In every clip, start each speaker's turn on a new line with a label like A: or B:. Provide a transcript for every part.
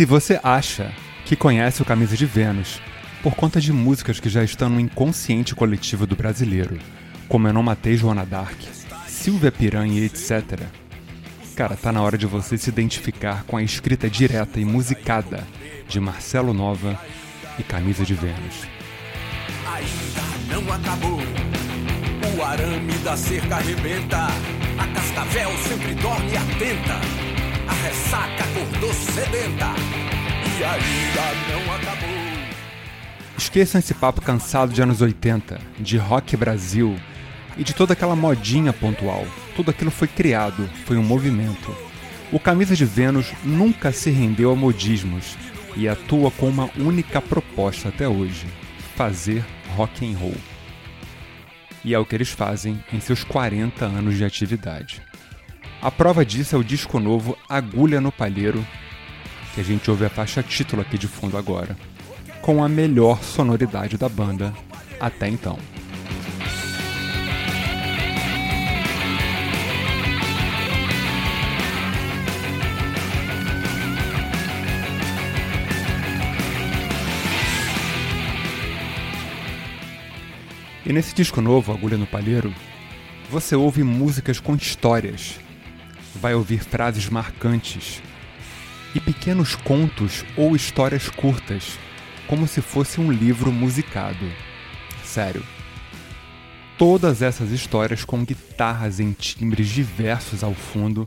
A: Se você acha que conhece o Camisa de Vênus por conta de músicas que já estão no inconsciente coletivo do brasileiro, como Eu Não Matei Joana Dark, Silvia Piranha etc., cara, tá na hora de você se identificar com a escrita direta e musicada de Marcelo Nova e Camisa de Vênus.
B: Ainda não acabou. O arame da cerca arrebenta. A cascavel sempre dorme atenta. Ressaca acordou sedenta. E ainda não acabou.
A: Esqueçam esse papo cansado de anos 80, de rock Brasil e de toda aquela modinha pontual. Tudo aquilo foi criado, foi um movimento. O Camisa de Vênus nunca se rendeu a modismos e atua com uma única proposta até hoje: fazer rock and roll. E é o que eles fazem em seus 40 anos de atividade. A prova disso é o disco novo Agulha no Palheiro, que a gente ouve a faixa título aqui de fundo agora, com a melhor sonoridade da banda até então. E nesse disco novo, Agulha no Palheiro, você ouve músicas com histórias, vai ouvir frases marcantes e pequenos contos ou histórias curtas, como se fosse um livro musicado. Sério. Todas essas histórias com guitarras em timbres diversos ao fundo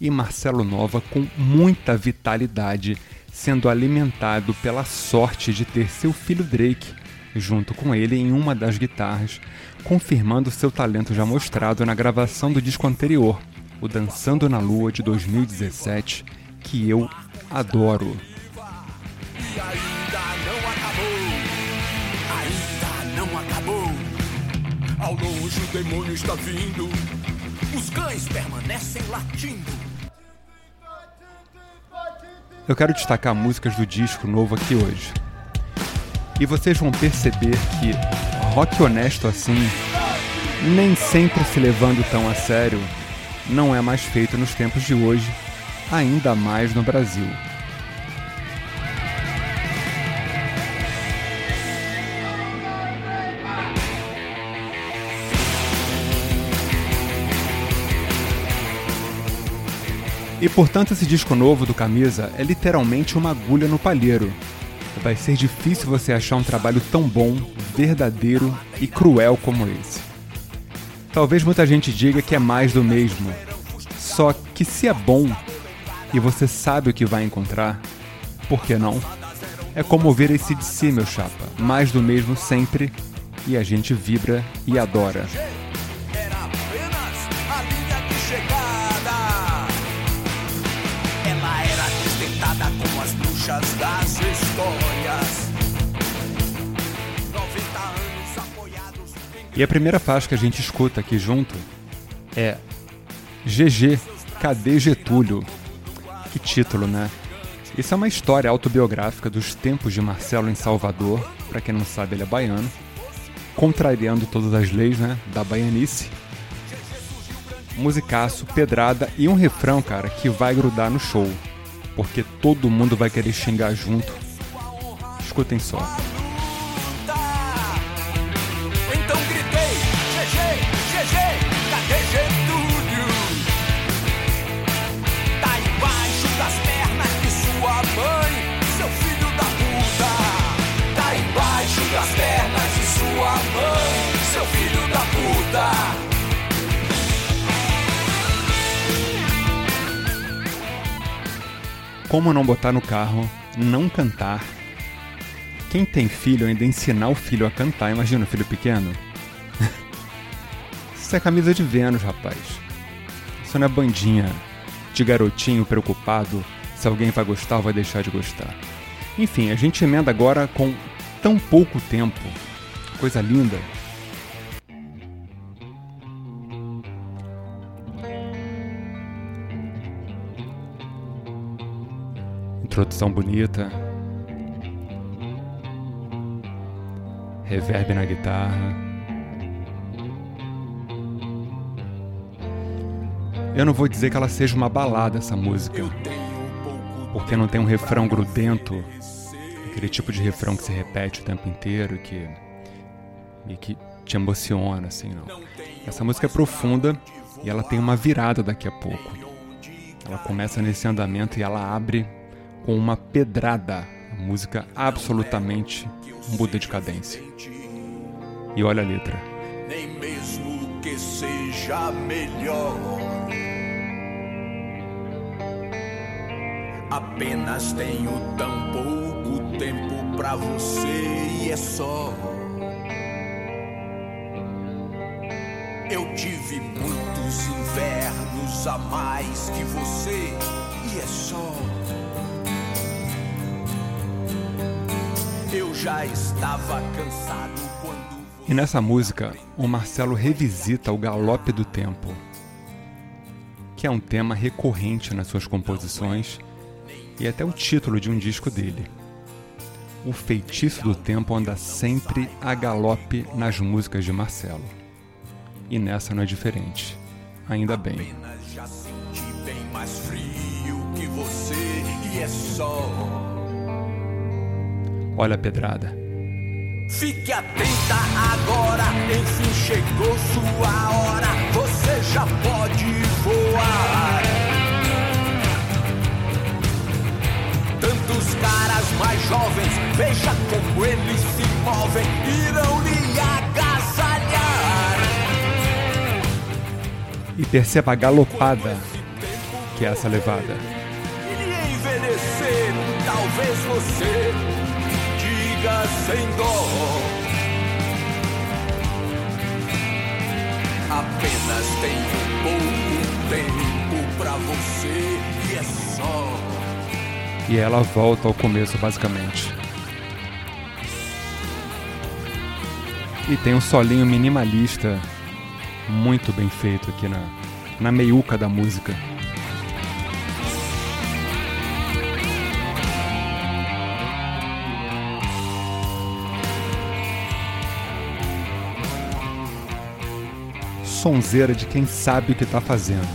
A: e Marcelo Nova com muita vitalidade, sendo alimentado pela sorte de ter seu filho Drake junto com ele em uma das guitarras, confirmando seu talento já mostrado na gravação do disco anterior, o Dançando na Lua de 2017, que eu adoro.
B: Ao longe o demônio está vindo. Os cães permanecem latindo.
A: Eu quero destacar músicas do disco novo aqui hoje. E vocês vão perceber que rock honesto assim, nem sempre se levando tão a sério, não é mais feito nos tempos de hoje, ainda mais no Brasil. E portanto, esse disco novo do Camisa é literalmente uma agulha no palheiro. Vai ser difícil você achar um trabalho tão bom, verdadeiro e cruel como esse. Talvez muita gente diga que é mais do mesmo. Só que se é bom e você sabe o que vai encontrar, por que não? É como ouvir esse de si, meu chapa. Mais do mesmo sempre e a gente vibra e adora.
B: As bruxas das histórias.
A: E a primeira faixa que a gente escuta aqui junto é GG, cadê Getúlio? Que título, né? Isso é uma história autobiográfica dos tempos de Marcelo em Salvador, para quem não sabe, ele é baiano, contrariando todas as leis, né, da baianice. Musicaço, pedrada e um refrão, cara, que vai grudar no show, porque todo mundo vai querer xingar junto. Escutem só. Como não botar no carro, não cantar. Quem tem filho ainda ensinar o filho a cantar, imagina o filho pequeno. Isso é camisa de Vênus, rapaz. Isso não é bandinha de garotinho preocupado se alguém vai gostar ou vai deixar de gostar. Enfim, a gente emenda agora com tão pouco tempo. Coisa linda. Introdução bonita. Reverb na guitarra. Eu não vou dizer que ela seja uma balada essa música. Porque não tem um refrão grudento, aquele tipo de refrão que se repete o tempo inteiro, que e que te emociona, assim, não. Essa música é profunda e ela tem uma virada daqui a pouco. Ela começa nesse andamento e ela abre com uma pedrada. A música absolutamente muda de cadência. E olha a letra.
B: Nem mesmo que seja melhor. Apenas tenho tão pouco tempo pra você e é só. Eu tive muitos invernos a mais que você e é só. Já estava cansado quando.
A: E nessa música, o Marcelo revisita o galope do tempo, que é um tema recorrente nas suas composições e até o título de um disco dele. O feitiço do tempo anda sempre a galope nas músicas de Marcelo. E nessa não é diferente. Ainda bem.
B: Apenas já senti bem mais frio que você e é só.
A: Olha a pedrada.
B: Fique atenta agora, enfim chegou sua hora. Você já pode voar. Tantos caras mais jovens, veja como eles se movem, irão lhe agasalhar.
A: E perceba a galopada que é essa levada.
B: E lhe envelhecer, talvez você sem dó. Apenas tenho pouco tempo pra você e é só.
A: E ela volta ao começo, basicamente. E tem um solinho minimalista muito bem feito aqui na, na meiuca da música. Sonzeira de quem sabe o que tá fazendo.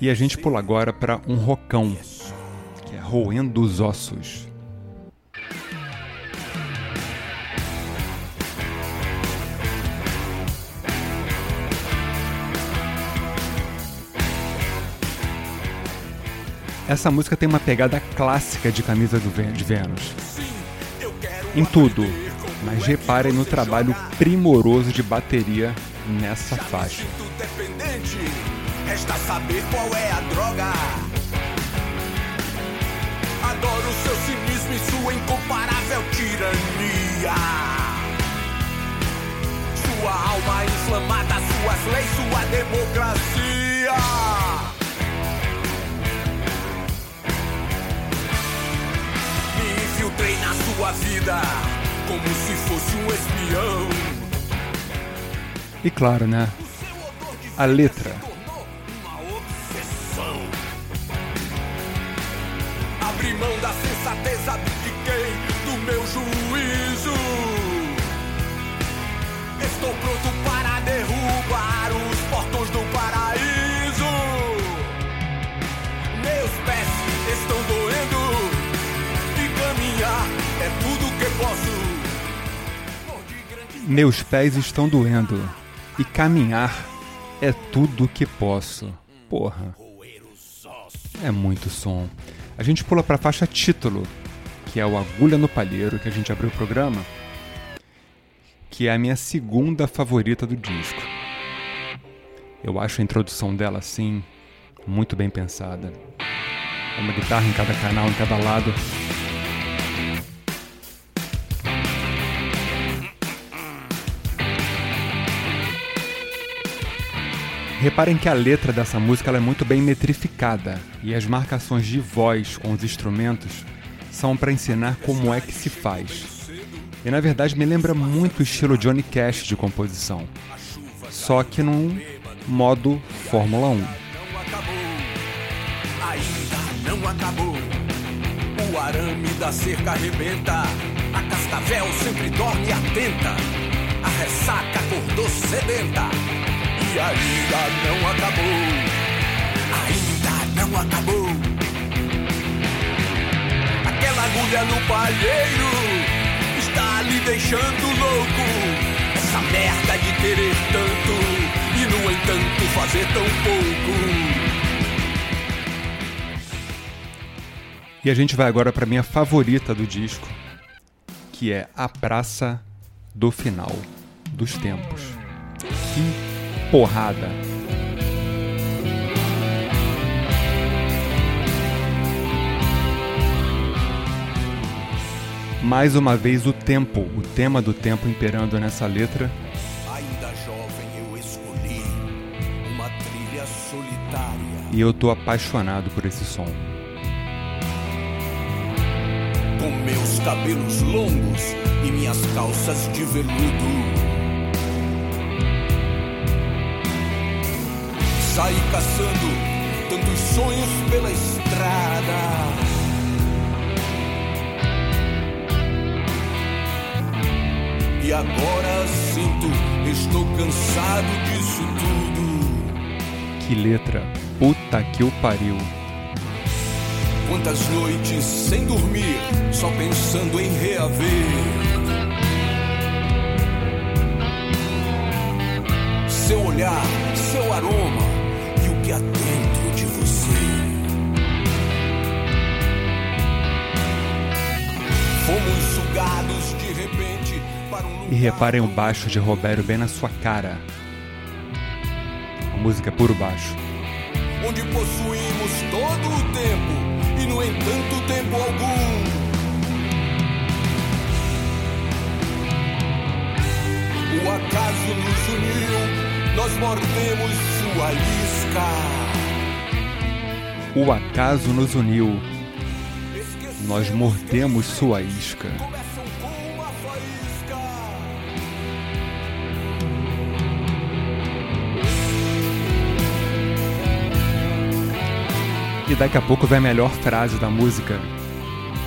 A: E a gente pula agora para um rocão, que é roendo os ossos. Essa música tem uma pegada clássica de camisa de Vênus, em tudo, mas reparem no trabalho primoroso de bateria nessa faixa.
B: Resta saber qual é a droga. Adoro seu cinismo e sua incomparável tirania. Sua alma inflamada, suas leis, sua democracia. Me infiltrei na sua vida como se fosse um espião.
A: E claro, né? A letra.
B: uma obsessão. Abri mão da sensatez, abdiquei do meu juízo. Estou pronto para Meus pés estão doendo e caminhar é tudo que posso.
A: Porra, é muito som. A gente pula pra faixa título, que é o Agulha no Palheiro, que a gente abriu o programa, que é a minha segunda favorita do disco. Eu acho a introdução dela assim muito bem pensada. Uma guitarra em cada canal, em cada lado. Reparem que a letra dessa música é muito bem metrificada e as marcações de voz com os instrumentos são para ensinar como é que se faz. E na verdade me lembra muito o estilo Johnny Cash de composição, só que num modo Fórmula 1.
B: não acabou, ainda não acabou. O arame da cerca arrebenta, a cascavel sempre dorme atenta, a ressaca acordou sedenta, e ainda não acabou. não acabou. Aquela agulha no palheiro está lhe deixando louco. Essa merda de querer tanto e, no entanto, fazer tão pouco.
A: E a gente vai agora para minha favorita do disco, que é A Praça do Final dos Tempos. Que porrada! Mais uma vez o tempo, o tema do tempo imperando nessa letra.
B: Ainda jovem eu escolhi uma trilha solitária.
A: E eu tô apaixonado por esse som.
B: Com meus cabelos longos e minhas calças de veludo. Saí caçando tantos sonhos pela estrada. E agora sinto, estou cansado disso tudo.
A: Que letra! Puta que o pariu!
B: Quantas noites sem dormir, só pensando em reaver. Seu olhar, seu aroma que há dentro de você. Fomos sugados de repente para um lugar.
A: E reparem o baixo de Roberto bem na sua cara. A música é puro baixo.
B: onde possuímos todo o tempo e no entanto tempo algum. O acaso nos uniu, nós mordemos sua isca.
A: O acaso nos uniu, nós mordemos sua isca. E daqui a pouco vem a melhor frase da música,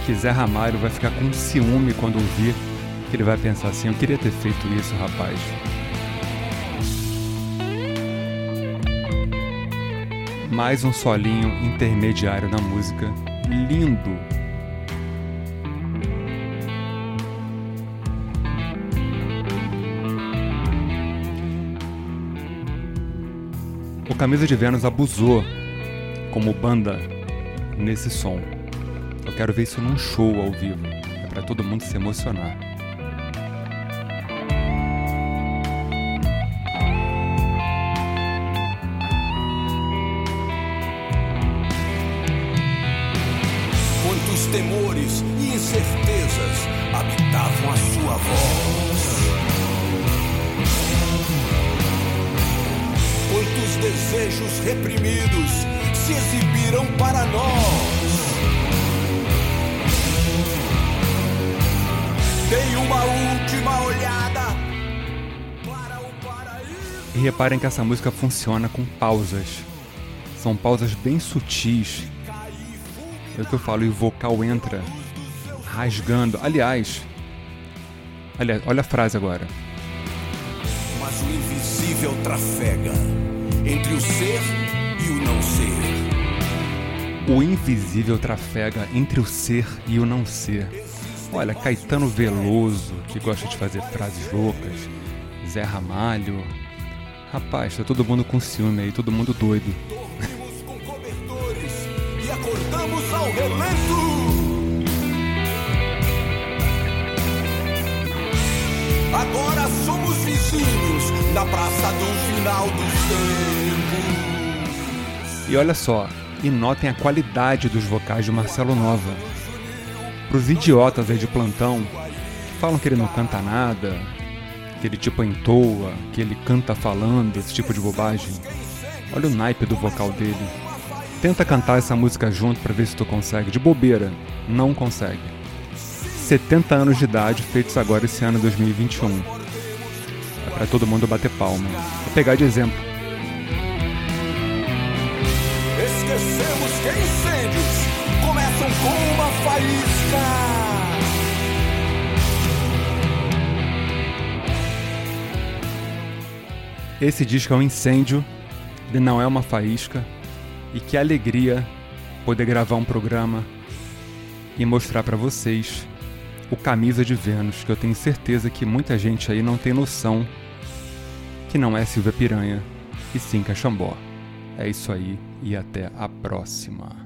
A: que Zé Ramalho vai ficar com ciúme quando ouvir, que ele vai pensar assim, eu queria ter feito isso, rapaz. Mais um solinho intermediário na música, lindo. O Camisa de Vênus abusou como banda nesse som. Eu quero ver isso num show ao vivo. É pra todo mundo se emocionar.
B: Temores e incertezas habitavam a sua voz. Quantos desejos reprimidos se exibiram para nós. Dei uma última olhada para o paraíso.
A: E reparem que essa música funciona com pausas. São pausas bem sutis. É o que eu falo, e o vocal entra rasgando. Aliás, aliás, olha a frase agora.
B: Mas o invisível trafega entre o ser e o não ser.
A: O invisível trafega entre o ser e o não ser. Olha, Caetano Veloso, que gosta de fazer frases loucas, Zé Ramalho. Rapaz, tá todo mundo com ciúme aí, todo mundo doido.
B: Relento. Agora somos vizinhos na praça do final dos tempos.
A: E olha só, e notem a qualidade dos vocais de Marcelo Nova. Pros idiotas aí de plantão, que falam que ele não canta nada, que ele tipo entoa, que ele canta falando, esse tipo de bobagem. Olha o naipe do vocal dele. Tenta cantar essa música junto pra ver se tu consegue. De bobeira, não consegue. 70 anos de idade, feitos agora esse ano 2021. É pra todo mundo bater palma. Vou pegar de exemplo.
B: Esquecemos que incêndios começam com uma faísca.
A: Esse disco é um incêndio, ele não é uma faísca. E que alegria poder gravar um programa e mostrar para vocês o Camisa de Vênus, que eu tenho certeza que muita gente aí não tem noção que não é Silvia Piranha e sim Caxambó. É isso aí e até a próxima.